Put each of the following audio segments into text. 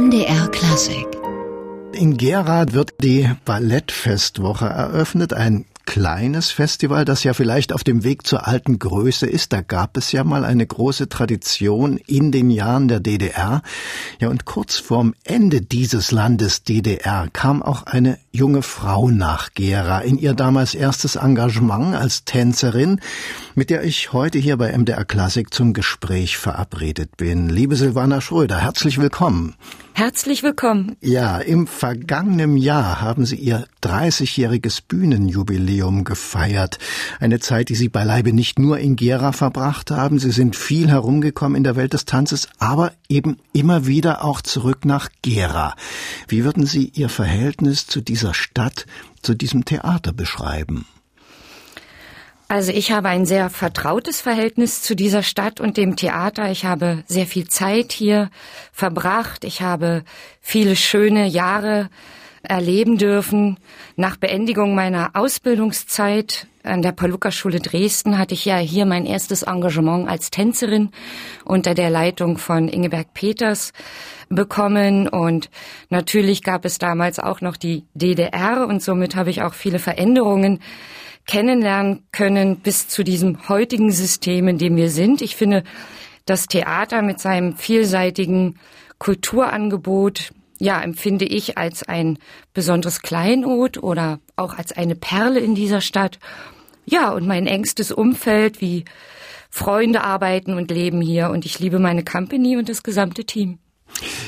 MDR Klassik. In Gera wird die Ballettfestwoche eröffnet, ein kleines Festival, das ja vielleicht auf dem Weg zur alten Größe ist. Da gab es ja mal eine große Tradition in den Jahren der DDR. Ja, und kurz vorm Ende dieses Landes DDR kam auch eine junge Frau nach Gera in ihr damals erstes Engagement als Tänzerin, mit der ich heute hier bei MDR Klassik zum Gespräch verabredet bin. Liebe Silvana Schröder, herzlich willkommen. Herzlich willkommen. Ja, im vergangenen Jahr haben Sie Ihr 30-jähriges Bühnenjubiläum gefeiert. Eine Zeit, die Sie beileibe nicht nur in Gera verbracht haben. Sie sind viel herumgekommen in der Welt des Tanzes, aber eben immer wieder auch zurück nach Gera. Wie würden Sie Ihr Verhältnis zu dieser Stadt, zu diesem Theater beschreiben? Also ich habe ein sehr vertrautes Verhältnis zu dieser Stadt und dem Theater. Ich habe sehr viel Zeit hier verbracht. Ich habe viele schöne Jahre erleben dürfen. Nach Beendigung meiner Ausbildungszeit an der Paluca-Schule Dresden hatte ich ja hier mein erstes Engagement als Tänzerin unter der Leitung von Ingeberg Peters bekommen und natürlich gab es damals auch noch die DDR und somit habe ich auch viele Veränderungen kennenlernen können bis zu diesem heutigen System, in dem wir sind. Ich finde, das Theater mit seinem vielseitigen Kulturangebot, ja, empfinde ich als ein besonderes Kleinod oder auch als eine Perle in dieser Stadt. Ja, und mein engstes Umfeld, wie Freunde arbeiten und leben hier und ich liebe meine Company und das gesamte Team.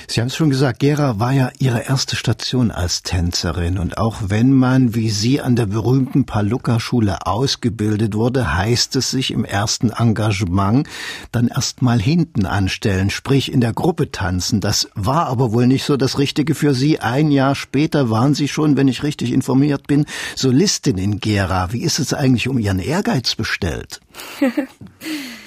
Sie haben es schon gesagt, Gera war ja Ihre erste Station als Tänzerin. Und auch wenn man wie Sie an der berühmten Paluca-Schule ausgebildet wurde, heißt es sich im ersten Engagement dann erst mal hinten anstellen, sprich in der Gruppe tanzen. Das war aber wohl nicht so das Richtige für Sie. Ein Jahr später waren Sie schon, wenn ich richtig informiert bin, Solistin in Gera. Wie ist es eigentlich um Ihren Ehrgeiz bestellt?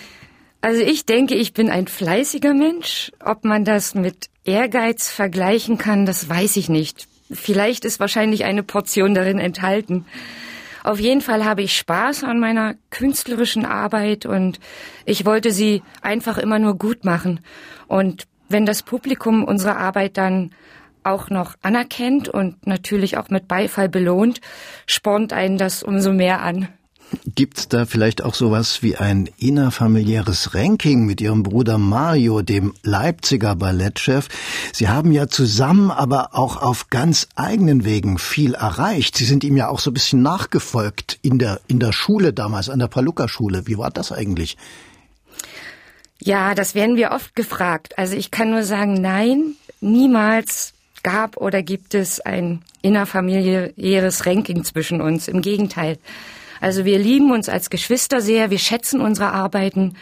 Also ich denke, ich bin ein fleißiger Mensch. Ob man das mit Ehrgeiz vergleichen kann, das weiß ich nicht. Vielleicht ist wahrscheinlich eine Portion darin enthalten. Auf jeden Fall habe ich Spaß an meiner künstlerischen Arbeit und ich wollte sie einfach immer nur gut machen. Und wenn das Publikum unsere Arbeit dann auch noch anerkennt und natürlich auch mit Beifall belohnt, spornt einen das umso mehr an. Gibt's da vielleicht auch sowas wie ein innerfamiliäres Ranking mit Ihrem Bruder Mario, dem Leipziger Ballettchef? Sie haben ja zusammen, aber auch auf ganz eigenen Wegen viel erreicht. Sie sind ihm ja auch so ein bisschen nachgefolgt in der, in der Schule damals, an der Paluca-Schule. Wie war das eigentlich? Ja, das werden wir oft gefragt. Also ich kann nur sagen, nein, niemals gab oder gibt es ein innerfamiliäres Ranking zwischen uns. Im Gegenteil. Also wir lieben uns als Geschwister sehr, wir schätzen unsere Arbeiten,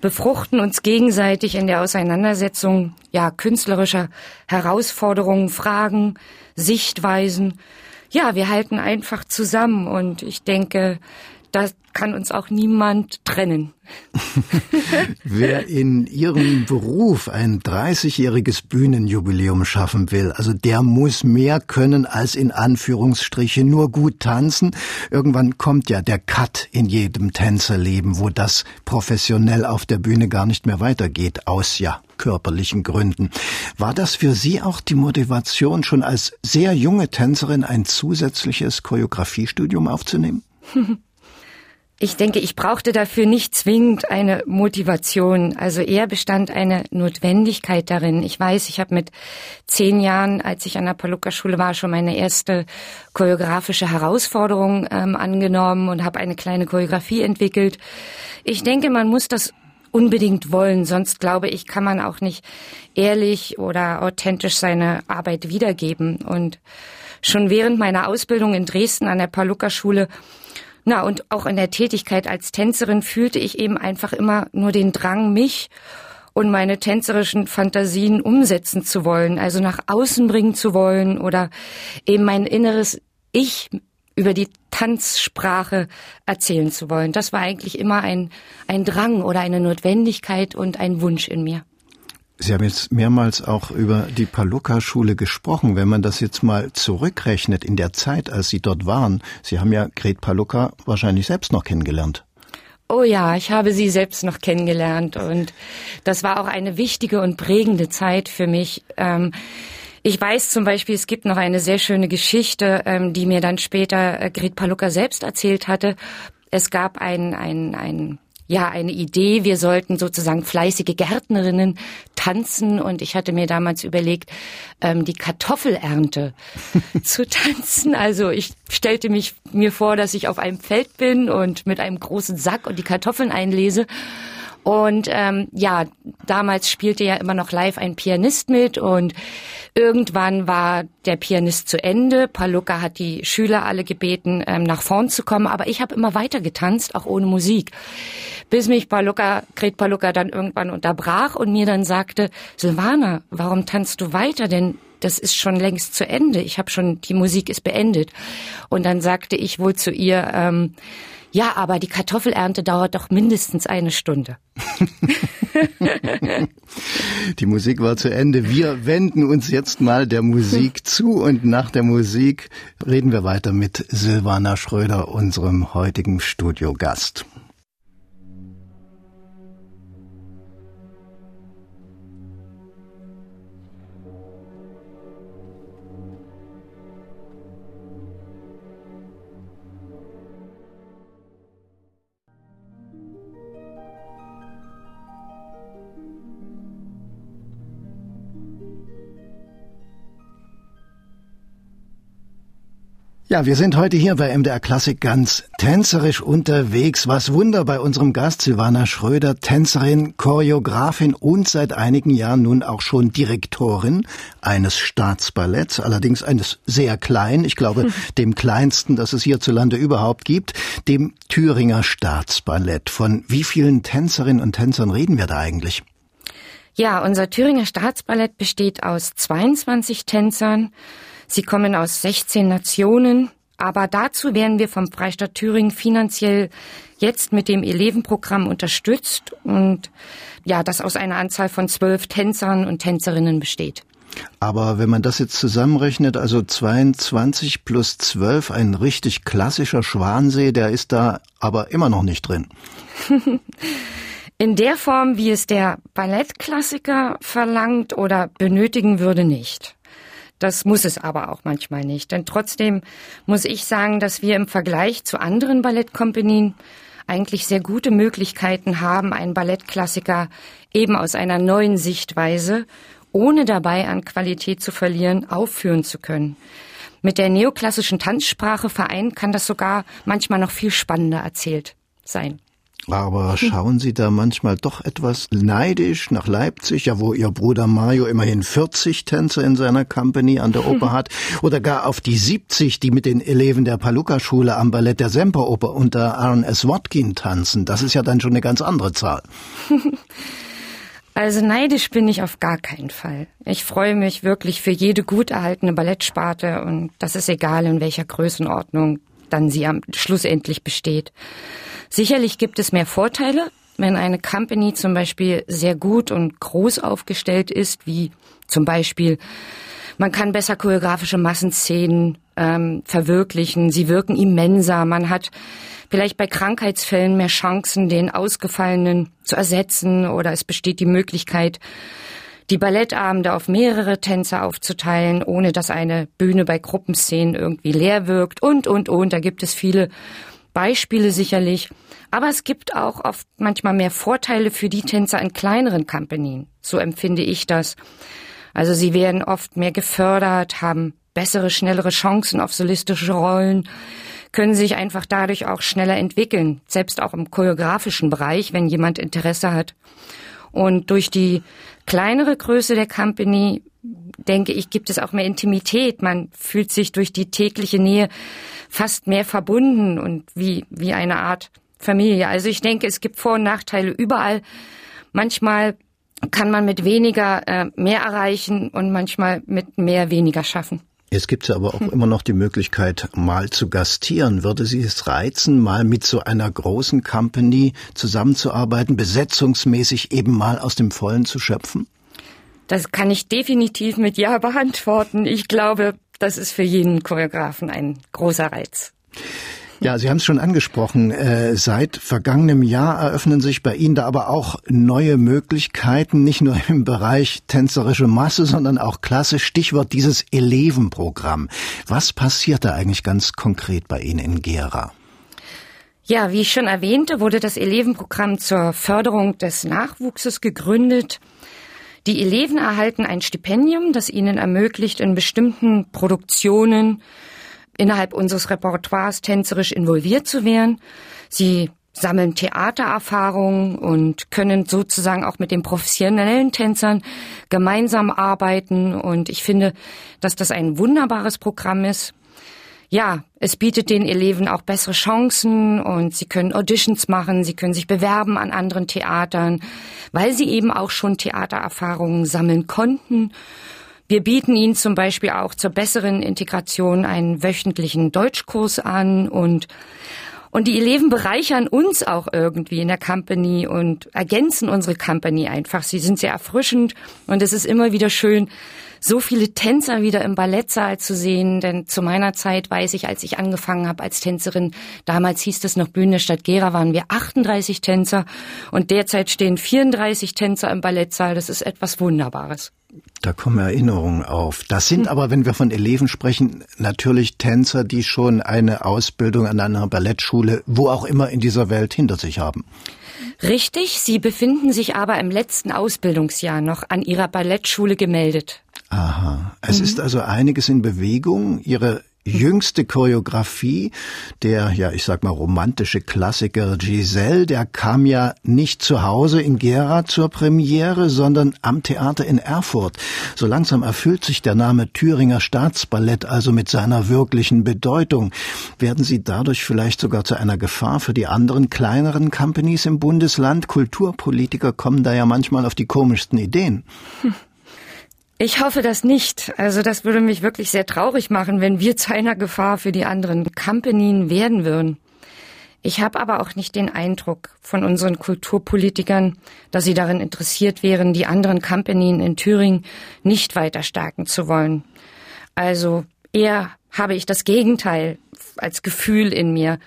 befruchten uns gegenseitig in der Auseinandersetzung ja künstlerischer Herausforderungen, Fragen, Sichtweisen. Ja, wir halten einfach zusammen und ich denke, da kann uns auch niemand trennen. Wer in Ihrem Beruf ein 30-jähriges Bühnenjubiläum schaffen will, also der muss mehr können als in Anführungsstriche nur gut tanzen. Irgendwann kommt ja der Cut in jedem Tänzerleben, wo das professionell auf der Bühne gar nicht mehr weitergeht, aus ja körperlichen Gründen. War das für Sie auch die Motivation, schon als sehr junge Tänzerin ein zusätzliches Choreografiestudium aufzunehmen? Ich denke, ich brauchte dafür nicht zwingend eine Motivation. Also eher bestand eine Notwendigkeit darin. Ich weiß, ich habe mit zehn Jahren, als ich an der Paluca-Schule war, schon meine erste choreografische Herausforderung ähm, angenommen und habe eine kleine Choreografie entwickelt. Ich denke, man muss das unbedingt wollen, sonst glaube ich, kann man auch nicht ehrlich oder authentisch seine Arbeit wiedergeben. Und schon während meiner Ausbildung in Dresden an der Paluca-Schule na, und auch in der Tätigkeit als Tänzerin fühlte ich eben einfach immer nur den Drang, mich und meine tänzerischen Fantasien umsetzen zu wollen, also nach außen bringen zu wollen oder eben mein inneres Ich über die Tanzsprache erzählen zu wollen. Das war eigentlich immer ein, ein Drang oder eine Notwendigkeit und ein Wunsch in mir. Sie haben jetzt mehrmals auch über die Paluca-Schule gesprochen. Wenn man das jetzt mal zurückrechnet in der Zeit, als Sie dort waren, Sie haben ja Gret Paluca wahrscheinlich selbst noch kennengelernt. Oh ja, ich habe sie selbst noch kennengelernt und das war auch eine wichtige und prägende Zeit für mich. Ähm, ich weiß zum Beispiel, es gibt noch eine sehr schöne Geschichte, ähm, die mir dann später äh, Grit Palucka selbst erzählt hatte. Es gab ein, ein, ein ja eine Idee. Wir sollten sozusagen fleißige Gärtnerinnen tanzen und ich hatte mir damals überlegt, ähm, die Kartoffelernte zu tanzen. Also ich stellte mich mir vor, dass ich auf einem Feld bin und mit einem großen Sack und die Kartoffeln einlese. Und ähm, ja, damals spielte ja immer noch live ein Pianist mit und irgendwann war der Pianist zu Ende. Palucca hat die Schüler alle gebeten, ähm, nach vorn zu kommen, aber ich habe immer weiter getanzt, auch ohne Musik. Bis mich Palucca, Gret Palucca dann irgendwann unterbrach und mir dann sagte, Silvana, warum tanzt du weiter? Denn das ist schon längst zu Ende. Ich habe schon, die Musik ist beendet. Und dann sagte ich wohl zu ihr, ähm, ja, aber die Kartoffelernte dauert doch mindestens eine Stunde. die Musik war zu Ende. Wir wenden uns jetzt mal der Musik zu und nach der Musik reden wir weiter mit Silvana Schröder, unserem heutigen Studiogast. Ja, wir sind heute hier bei MDR Klassik ganz tänzerisch unterwegs. Was Wunder bei unserem Gast Silvana Schröder, Tänzerin, Choreografin und seit einigen Jahren nun auch schon Direktorin eines Staatsballetts, allerdings eines sehr kleinen, ich glaube hm. dem kleinsten, das es hierzulande überhaupt gibt, dem Thüringer Staatsballett. Von wie vielen Tänzerinnen und Tänzern reden wir da eigentlich? Ja, unser Thüringer Staatsballett besteht aus 22 Tänzern. Sie kommen aus 16 Nationen, aber dazu werden wir vom Freistaat Thüringen finanziell jetzt mit dem Elevenprogramm unterstützt und ja, das aus einer Anzahl von zwölf Tänzern und Tänzerinnen besteht. Aber wenn man das jetzt zusammenrechnet, also 22 plus 12, ein richtig klassischer Schwansee, der ist da aber immer noch nicht drin. In der Form, wie es der Ballettklassiker verlangt oder benötigen würde, nicht. Das muss es aber auch manchmal nicht. Denn trotzdem muss ich sagen, dass wir im Vergleich zu anderen Ballettkompanien eigentlich sehr gute Möglichkeiten haben, einen Ballettklassiker eben aus einer neuen Sichtweise, ohne dabei an Qualität zu verlieren, aufführen zu können. Mit der neoklassischen Tanzsprache vereint kann das sogar manchmal noch viel spannender erzählt sein. Aber schauen Sie da manchmal doch etwas neidisch nach Leipzig, ja, wo Ihr Bruder Mario immerhin 40 Tänzer in seiner Company an der Oper hat, oder gar auf die 70, die mit den Eleven der Paluca-Schule am Ballett der Semperoper unter Aaron S. Watkin tanzen. Das ist ja dann schon eine ganz andere Zahl. Also neidisch bin ich auf gar keinen Fall. Ich freue mich wirklich für jede gut erhaltene Ballettsparte und das ist egal, in welcher Größenordnung dann sie am schlussendlich besteht. Sicherlich gibt es mehr Vorteile, wenn eine Company zum Beispiel sehr gut und groß aufgestellt ist, wie zum Beispiel man kann besser choreografische Massenszenen ähm, verwirklichen, sie wirken immenser, man hat vielleicht bei Krankheitsfällen mehr Chancen, den Ausgefallenen zu ersetzen oder es besteht die Möglichkeit, die Ballettabende auf mehrere Tänzer aufzuteilen, ohne dass eine Bühne bei Gruppenszenen irgendwie leer wirkt und, und, und. Da gibt es viele Beispiele sicherlich. Aber es gibt auch oft manchmal mehr Vorteile für die Tänzer in kleineren Compagnen. So empfinde ich das. Also sie werden oft mehr gefördert, haben bessere, schnellere Chancen auf solistische Rollen, können sich einfach dadurch auch schneller entwickeln, selbst auch im choreografischen Bereich, wenn jemand Interesse hat. Und durch die kleinere Größe der Company, denke ich, gibt es auch mehr Intimität. Man fühlt sich durch die tägliche Nähe fast mehr verbunden und wie, wie eine Art Familie. Also ich denke, es gibt Vor- und Nachteile überall. Manchmal kann man mit weniger äh, mehr erreichen und manchmal mit mehr weniger schaffen. Es gibt ja aber auch immer noch die Möglichkeit, mal zu gastieren. Würde Sie es reizen, mal mit so einer großen Company zusammenzuarbeiten, besetzungsmäßig eben mal aus dem Vollen zu schöpfen? Das kann ich definitiv mit Ja beantworten. Ich glaube, das ist für jeden Choreografen ein großer Reiz. Ja, Sie haben es schon angesprochen. Äh, seit vergangenem Jahr eröffnen sich bei Ihnen da aber auch neue Möglichkeiten, nicht nur im Bereich tänzerische Masse, sondern auch Klasse. Stichwort dieses Elevenprogramm. Was passiert da eigentlich ganz konkret bei Ihnen in Gera? Ja, wie ich schon erwähnte, wurde das Elevenprogramm zur Förderung des Nachwuchses gegründet. Die Eleven erhalten ein Stipendium, das ihnen ermöglicht, in bestimmten Produktionen innerhalb unseres Repertoires tänzerisch involviert zu werden. Sie sammeln Theatererfahrungen und können sozusagen auch mit den professionellen Tänzern gemeinsam arbeiten. Und ich finde, dass das ein wunderbares Programm ist. Ja, es bietet den Eleven auch bessere Chancen und sie können Auditions machen, sie können sich bewerben an anderen Theatern, weil sie eben auch schon Theatererfahrungen sammeln konnten. Wir bieten ihnen zum Beispiel auch zur besseren Integration einen wöchentlichen Deutschkurs an und und die Eleven bereichern uns auch irgendwie in der Company und ergänzen unsere Company einfach. Sie sind sehr erfrischend und es ist immer wieder schön, so viele Tänzer wieder im Ballettsaal zu sehen. Denn zu meiner Zeit weiß ich, als ich angefangen habe als Tänzerin, damals hieß es noch Bühne Stadt Gera, waren wir 38 Tänzer und derzeit stehen 34 Tänzer im Ballettsaal. Das ist etwas Wunderbares. Da kommen Erinnerungen auf. Das sind aber, wenn wir von Eleven sprechen, natürlich Tänzer, die schon eine Ausbildung an einer Ballettschule, wo auch immer in dieser Welt hinter sich haben. Richtig, sie befinden sich aber im letzten Ausbildungsjahr noch an ihrer Ballettschule gemeldet. Aha. Es mhm. ist also einiges in Bewegung. Ihre jüngste Choreografie, der, ja, ich sag mal, romantische Klassiker Giselle, der kam ja nicht zu Hause in Gera zur Premiere, sondern am Theater in Erfurt. So langsam erfüllt sich der Name Thüringer Staatsballett also mit seiner wirklichen Bedeutung. Werden Sie dadurch vielleicht sogar zu einer Gefahr für die anderen kleineren Companies im Bundesland? Kulturpolitiker kommen da ja manchmal auf die komischsten Ideen. Hm. Ich hoffe das nicht. Also das würde mich wirklich sehr traurig machen, wenn wir zu einer Gefahr für die anderen Companien werden würden. Ich habe aber auch nicht den Eindruck von unseren Kulturpolitikern, dass sie darin interessiert wären, die anderen Companien in Thüringen nicht weiter stärken zu wollen. Also eher habe ich das Gegenteil als Gefühl in mir.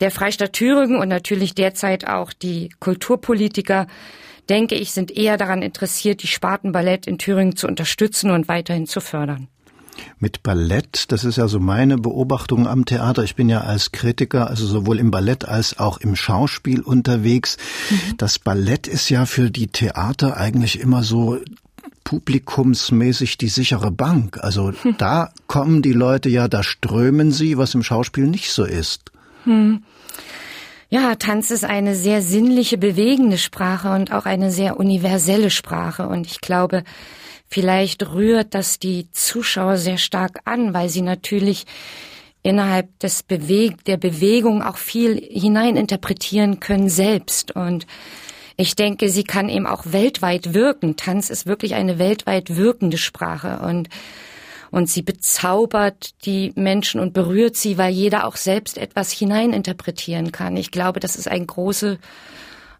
Der Freistaat Thüringen und natürlich derzeit auch die Kulturpolitiker denke ich, sind eher daran interessiert, die Spartenballett in Thüringen zu unterstützen und weiterhin zu fördern. Mit Ballett, das ist ja so meine Beobachtung am Theater. Ich bin ja als Kritiker, also sowohl im Ballett als auch im Schauspiel unterwegs. Mhm. Das Ballett ist ja für die Theater eigentlich immer so publikumsmäßig die sichere Bank. Also hm. da kommen die Leute ja, da strömen sie, was im Schauspiel nicht so ist. Hm. Ja, Tanz ist eine sehr sinnliche, bewegende Sprache und auch eine sehr universelle Sprache. Und ich glaube, vielleicht rührt das die Zuschauer sehr stark an, weil sie natürlich innerhalb des Beweg der Bewegung auch viel hineininterpretieren können selbst. Und ich denke, sie kann eben auch weltweit wirken. Tanz ist wirklich eine weltweit wirkende Sprache. Und und sie bezaubert die Menschen und berührt sie, weil jeder auch selbst etwas hineininterpretieren kann. Ich glaube, das ist ein große,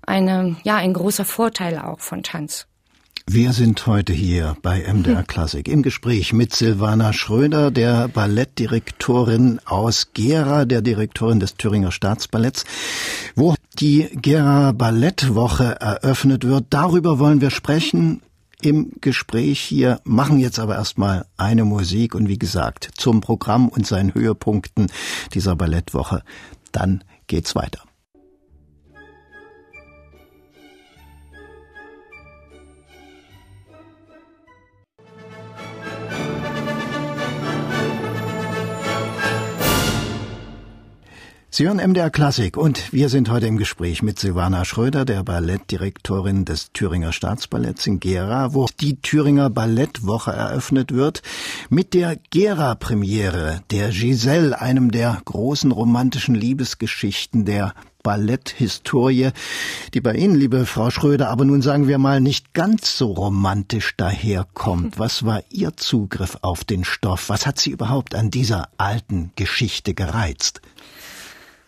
eine, ja, ein großer Vorteil auch von Tanz. Wir sind heute hier bei MDR Klassik im Gespräch mit Silvana Schröder, der Ballettdirektorin aus Gera, der Direktorin des Thüringer Staatsballetts, wo die Gera Ballettwoche eröffnet wird. Darüber wollen wir sprechen im Gespräch hier, machen jetzt aber erstmal eine Musik und wie gesagt, zum Programm und seinen Höhepunkten dieser Ballettwoche. Dann geht's weiter. Sie hören MDR Klassik und wir sind heute im Gespräch mit Silvana Schröder, der Ballettdirektorin des Thüringer Staatsballetts in Gera, wo die Thüringer Ballettwoche eröffnet wird mit der Gera-Premiere der Giselle, einem der großen romantischen Liebesgeschichten der Balletthistorie, die bei Ihnen, liebe Frau Schröder, aber nun sagen wir mal nicht ganz so romantisch daherkommt. Was war Ihr Zugriff auf den Stoff? Was hat Sie überhaupt an dieser alten Geschichte gereizt?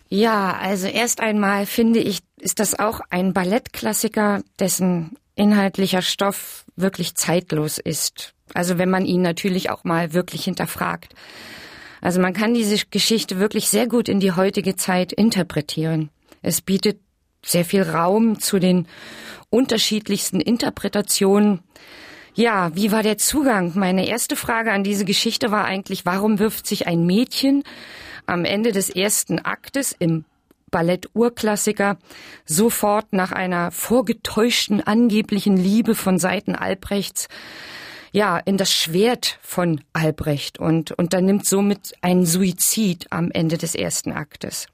Ja, also erst einmal finde ich, ist das auch ein Ballettklassiker, dessen inhaltlicher Stoff wirklich zeitlos ist. Also wenn man ihn natürlich auch mal wirklich hinterfragt. Also man kann diese Geschichte wirklich sehr gut in die heutige Zeit interpretieren. Es bietet sehr viel Raum zu den unterschiedlichsten Interpretationen. Ja, wie war der Zugang? Meine erste Frage an diese Geschichte war eigentlich, warum wirft sich ein Mädchen am Ende des ersten Aktes im Ballett-Urklassiker sofort nach einer vorgetäuschten angeblichen Liebe von Seiten Albrechts ja, in das Schwert von Albrecht und unternimmt somit einen Suizid am Ende des ersten Aktes.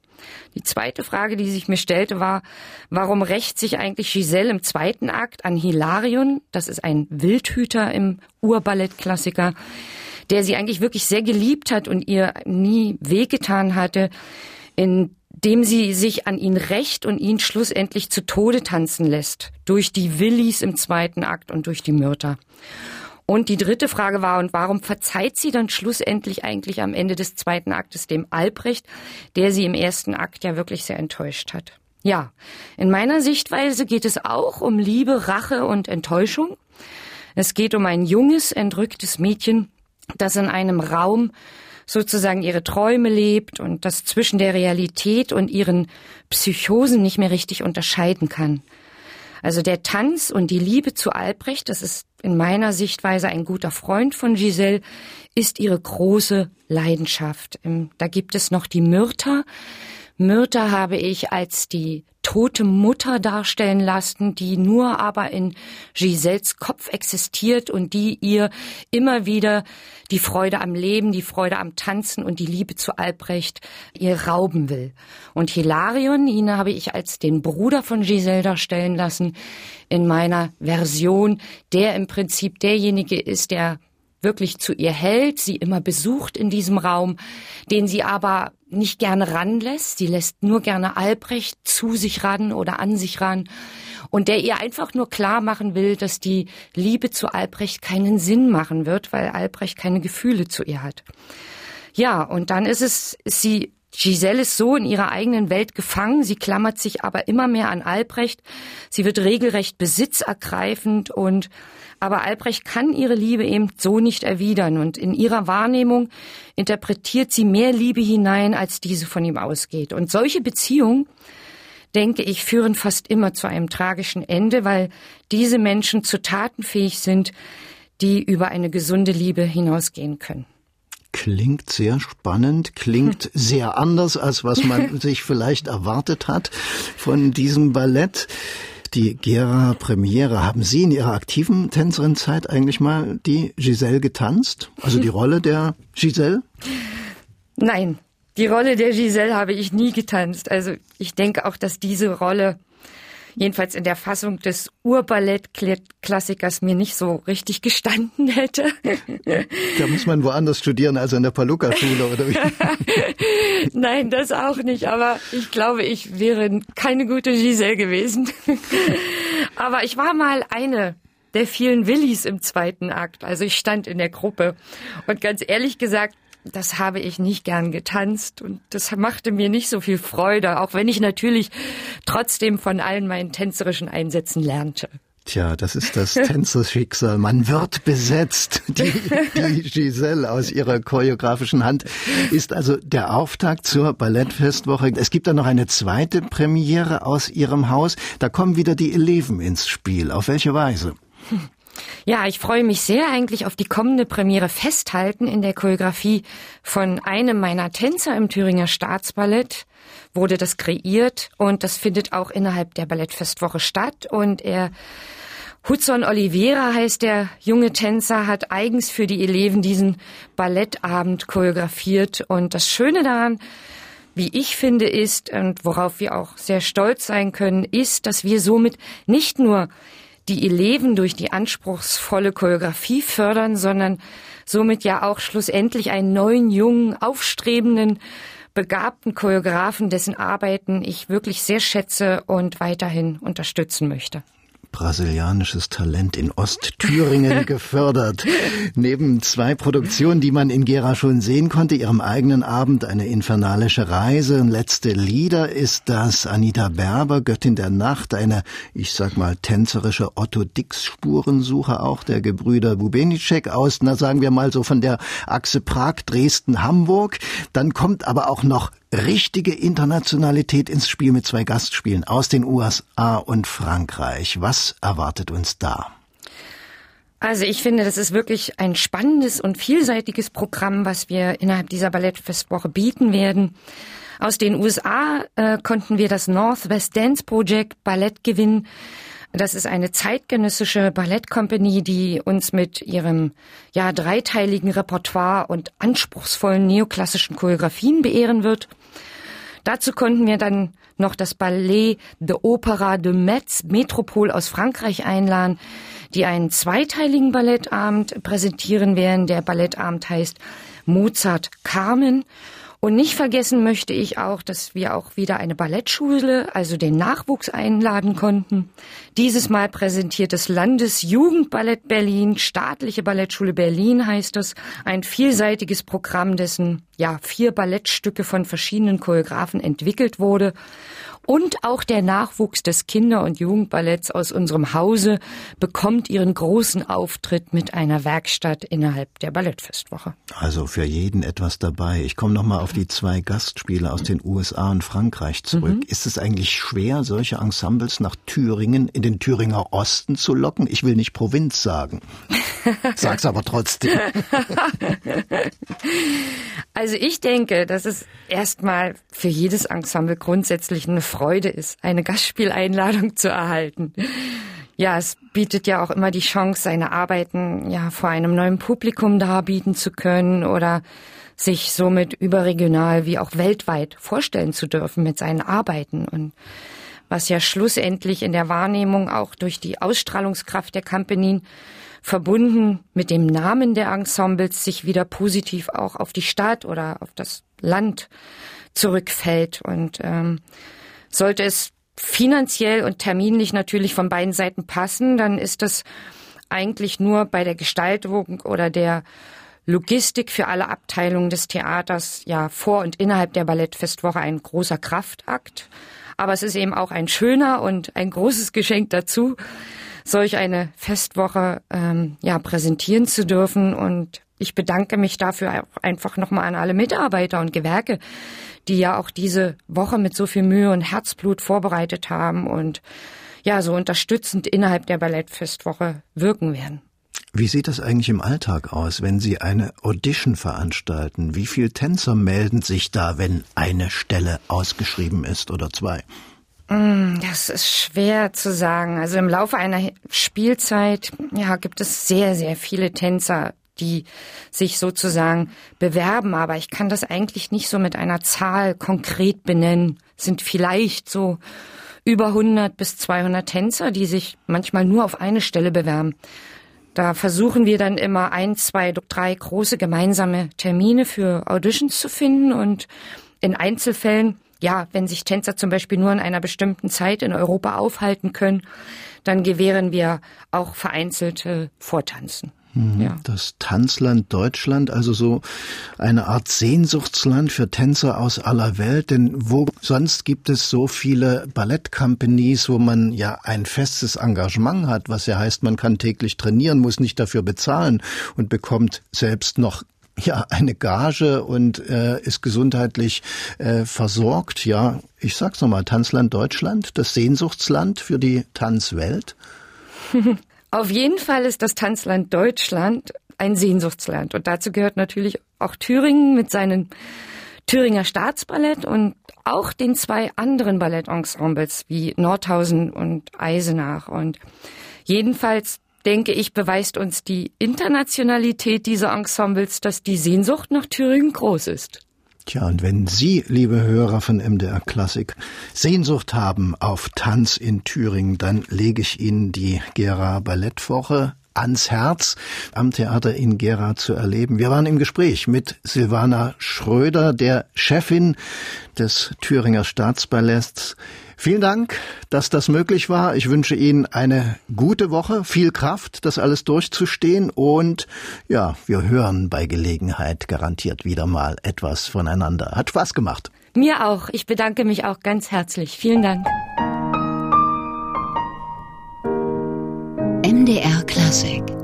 Die zweite Frage, die sich mir stellte, war, warum rächt sich eigentlich Giselle im zweiten Akt an Hilarion? Das ist ein Wildhüter im Urballettklassiker, der sie eigentlich wirklich sehr geliebt hat und ihr nie wehgetan hatte, indem sie sich an ihn rächt und ihn schlussendlich zu Tode tanzen lässt. Durch die Willis im zweiten Akt und durch die Myrta. Und die dritte Frage war, und warum verzeiht sie dann schlussendlich eigentlich am Ende des zweiten Aktes dem Albrecht, der sie im ersten Akt ja wirklich sehr enttäuscht hat? Ja, in meiner Sichtweise geht es auch um Liebe, Rache und Enttäuschung. Es geht um ein junges, entrücktes Mädchen, das in einem Raum sozusagen ihre Träume lebt und das zwischen der Realität und ihren Psychosen nicht mehr richtig unterscheiden kann. Also der Tanz und die Liebe zu Albrecht, das ist in meiner Sichtweise ein guter Freund von Giselle, ist ihre große Leidenschaft. Da gibt es noch die Myrta. Myrta habe ich als die tote Mutter darstellen lassen, die nur aber in Giselles Kopf existiert und die ihr immer wieder die Freude am Leben, die Freude am Tanzen und die Liebe zu Albrecht ihr rauben will. Und Hilarion, ihn habe ich als den Bruder von Giselle darstellen lassen in meiner Version, der im Prinzip derjenige ist, der wirklich zu ihr hält, sie immer besucht in diesem Raum, den sie aber nicht gerne ranlässt. Sie lässt nur gerne Albrecht zu sich ran oder an sich ran und der ihr einfach nur klar machen will, dass die Liebe zu Albrecht keinen Sinn machen wird, weil Albrecht keine Gefühle zu ihr hat. Ja, und dann ist es, sie Giselle ist so in ihrer eigenen Welt gefangen, sie klammert sich aber immer mehr an Albrecht, sie wird regelrecht besitzergreifend und aber Albrecht kann ihre Liebe eben so nicht erwidern und in ihrer Wahrnehmung interpretiert sie mehr Liebe hinein, als diese von ihm ausgeht. Und solche Beziehungen, denke ich, führen fast immer zu einem tragischen Ende, weil diese Menschen zu Taten fähig sind, die über eine gesunde Liebe hinausgehen können. Klingt sehr spannend, klingt sehr anders, als was man sich vielleicht erwartet hat von diesem Ballett die Gera Premiere. Haben Sie in Ihrer aktiven Tänzerinnenzeit eigentlich mal die Giselle getanzt? Also die Rolle der Giselle? Nein, die Rolle der Giselle habe ich nie getanzt. Also ich denke auch, dass diese Rolle jedenfalls in der Fassung des Urballettklassikers mir nicht so richtig gestanden hätte. Da muss man woanders studieren als in der Paluca-Schule, oder wie? Nein, das auch nicht, aber ich glaube, ich wäre keine gute Giselle gewesen. Aber ich war mal eine der vielen Willis im zweiten Akt. Also ich stand in der Gruppe. Und ganz ehrlich gesagt, das habe ich nicht gern getanzt und das machte mir nicht so viel Freude, auch wenn ich natürlich trotzdem von allen meinen tänzerischen Einsätzen lernte. Tja, das ist das Tänzerschicksal. Man wird besetzt. Die, die Giselle aus ihrer choreografischen Hand ist also der Auftakt zur Ballettfestwoche. Es gibt dann noch eine zweite Premiere aus ihrem Haus. Da kommen wieder die Eleven ins Spiel. Auf welche Weise? Ja, ich freue mich sehr eigentlich auf die kommende Premiere Festhalten in der Choreografie von einem meiner Tänzer im Thüringer Staatsballett. Wurde das kreiert und das findet auch innerhalb der Ballettfestwoche statt. Und er Hudson Oliveira heißt der junge Tänzer, hat eigens für die Eleven diesen Ballettabend choreografiert. Und das Schöne daran, wie ich finde, ist und worauf wir auch sehr stolz sein können, ist, dass wir somit nicht nur die Eleven durch die anspruchsvolle Choreografie fördern, sondern somit ja auch schlussendlich einen neuen, jungen, aufstrebenden, begabten Choreografen, dessen Arbeiten ich wirklich sehr schätze und weiterhin unterstützen möchte. Brasilianisches Talent in Ostthüringen gefördert. Neben zwei Produktionen, die man in Gera schon sehen konnte, ihrem eigenen Abend eine infernalische Reise und letzte Lieder ist das Anita Berber, Göttin der Nacht, eine, ich sag mal, tänzerische Otto Dix Spurensuche auch der Gebrüder Bubenicek aus, na sagen wir mal so von der Achse Prag, Dresden, Hamburg. Dann kommt aber auch noch richtige Internationalität ins Spiel mit zwei Gastspielen aus den USA und Frankreich. Was erwartet uns da? Also ich finde, das ist wirklich ein spannendes und vielseitiges Programm, was wir innerhalb dieser Ballettfestwoche bieten werden. Aus den USA äh, konnten wir das Northwest Dance Project Ballett gewinnen. Das ist eine zeitgenössische Ballettkompanie, die uns mit ihrem ja dreiteiligen Repertoire und anspruchsvollen neoklassischen Choreografien beehren wird. Dazu konnten wir dann noch das Ballet de Opera de Metz Metropole aus Frankreich einladen, die einen zweiteiligen Ballettabend präsentieren werden. Der Ballettabend heißt Mozart Carmen und nicht vergessen möchte ich auch, dass wir auch wieder eine Ballettschule, also den Nachwuchs einladen konnten. Dieses Mal präsentiert das Landesjugendballett Berlin, staatliche Ballettschule Berlin heißt es, ein vielseitiges Programm, dessen ja vier Ballettstücke von verschiedenen Choreografen entwickelt wurde und auch der Nachwuchs des Kinder- und Jugendballetts aus unserem Hause bekommt ihren großen Auftritt mit einer Werkstatt innerhalb der Ballettfestwoche. Also für jeden etwas dabei. Ich komme nochmal auf die zwei Gastspiele aus den USA und Frankreich zurück. Mhm. Ist es eigentlich schwer, solche Ensembles nach Thüringen, in den Thüringer Osten zu locken? Ich will nicht Provinz sagen. Sag's aber trotzdem. Also ich denke, dass es erstmal für jedes Ensemble grundsätzlich eine Freude ist, eine Gastspieleinladung zu erhalten. Ja, es bietet ja auch immer die Chance, seine Arbeiten ja vor einem neuen Publikum darbieten zu können oder sich somit überregional wie auch weltweit vorstellen zu dürfen mit seinen Arbeiten und was ja schlussendlich in der Wahrnehmung auch durch die Ausstrahlungskraft der Company verbunden mit dem Namen der Ensembles sich wieder positiv auch auf die Stadt oder auf das Land zurückfällt. Und ähm, sollte es finanziell und terminlich natürlich von beiden Seiten passen, dann ist das eigentlich nur bei der Gestaltung oder der Logistik für alle Abteilungen des Theaters ja vor und innerhalb der Ballettfestwoche ein großer Kraftakt. Aber es ist eben auch ein schöner und ein großes Geschenk dazu, solch eine Festwoche ähm, ja präsentieren zu dürfen. Und ich bedanke mich dafür auch einfach nochmal an alle Mitarbeiter und Gewerke, die ja auch diese Woche mit so viel Mühe und Herzblut vorbereitet haben und ja so unterstützend innerhalb der Ballettfestwoche wirken werden. Wie sieht das eigentlich im Alltag aus, wenn Sie eine Audition veranstalten? Wie viele Tänzer melden sich da, wenn eine Stelle ausgeschrieben ist oder zwei? Mm, das ist schwer zu sagen. Also im Laufe einer Spielzeit, ja, gibt es sehr, sehr viele Tänzer, die sich sozusagen bewerben, aber ich kann das eigentlich nicht so mit einer Zahl konkret benennen. Es sind vielleicht so über 100 bis 200 Tänzer, die sich manchmal nur auf eine Stelle bewerben. Da versuchen wir dann immer ein, zwei, drei große gemeinsame Termine für Auditions zu finden und in Einzelfällen ja, wenn sich Tänzer zum Beispiel nur in einer bestimmten Zeit in Europa aufhalten können, dann gewähren wir auch vereinzelte Vortanzen. Mhm. Ja. Das Tanzland Deutschland, also so eine Art Sehnsuchtsland für Tänzer aus aller Welt, denn wo sonst gibt es so viele Ballettcompanies, wo man ja ein festes Engagement hat, was ja heißt, man kann täglich trainieren, muss nicht dafür bezahlen und bekommt selbst noch ja eine Gage und äh, ist gesundheitlich äh, versorgt. Ja, ich sag's nochmal, Tanzland Deutschland, das Sehnsuchtsland für die Tanzwelt. Auf jeden Fall ist das Tanzland Deutschland ein Sehnsuchtsland und dazu gehört natürlich auch Thüringen mit seinem Thüringer Staatsballett und auch den zwei anderen Ballettensembles wie Nordhausen und Eisenach und jedenfalls denke ich, beweist uns die Internationalität dieser Ensembles, dass die Sehnsucht nach Thüringen groß ist. Tja, und wenn Sie, liebe Hörer von MDR Klassik, Sehnsucht haben auf Tanz in Thüringen, dann lege ich Ihnen die Gera Ballettwoche ans Herz am Theater in Gera zu erleben. Wir waren im Gespräch mit Silvana Schröder, der Chefin des Thüringer Staatsballetts. Vielen Dank, dass das möglich war. Ich wünsche Ihnen eine gute Woche, viel Kraft, das alles durchzustehen und ja, wir hören bei Gelegenheit garantiert wieder mal etwas voneinander. Hat Spaß gemacht. Mir auch. Ich bedanke mich auch ganz herzlich. Vielen Dank. MDR Klassik